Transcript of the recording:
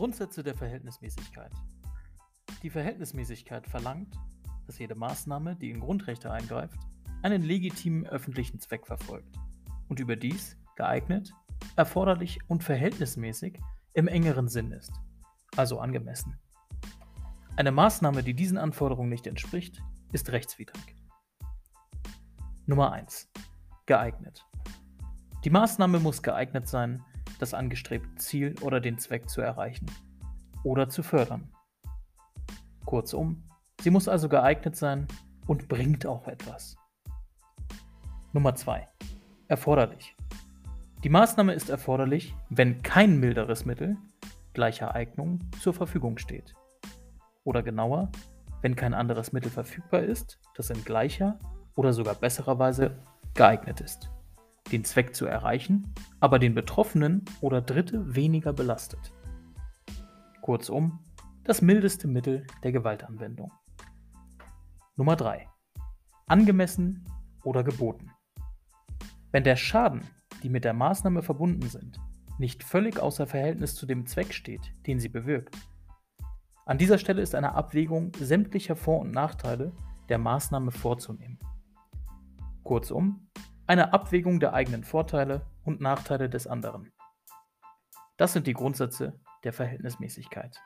Grundsätze der Verhältnismäßigkeit. Die Verhältnismäßigkeit verlangt, dass jede Maßnahme, die in Grundrechte eingreift, einen legitimen öffentlichen Zweck verfolgt und überdies geeignet, erforderlich und verhältnismäßig im engeren Sinn ist, also angemessen. Eine Maßnahme, die diesen Anforderungen nicht entspricht, ist rechtswidrig. Nummer 1. Geeignet. Die Maßnahme muss geeignet sein, das angestrebte Ziel oder den Zweck zu erreichen oder zu fördern. Kurzum, sie muss also geeignet sein und bringt auch etwas. Nummer 2. Erforderlich. Die Maßnahme ist erforderlich, wenn kein milderes Mittel gleicher Eignung zur Verfügung steht. Oder genauer, wenn kein anderes Mittel verfügbar ist, das in gleicher oder sogar besserer Weise geeignet ist den Zweck zu erreichen, aber den Betroffenen oder Dritte weniger belastet. Kurzum, das mildeste Mittel der Gewaltanwendung. Nummer 3. Angemessen oder geboten. Wenn der Schaden, die mit der Maßnahme verbunden sind, nicht völlig außer Verhältnis zu dem Zweck steht, den sie bewirkt. An dieser Stelle ist eine Abwägung sämtlicher Vor- und Nachteile der Maßnahme vorzunehmen. Kurzum, eine Abwägung der eigenen Vorteile und Nachteile des anderen. Das sind die Grundsätze der Verhältnismäßigkeit.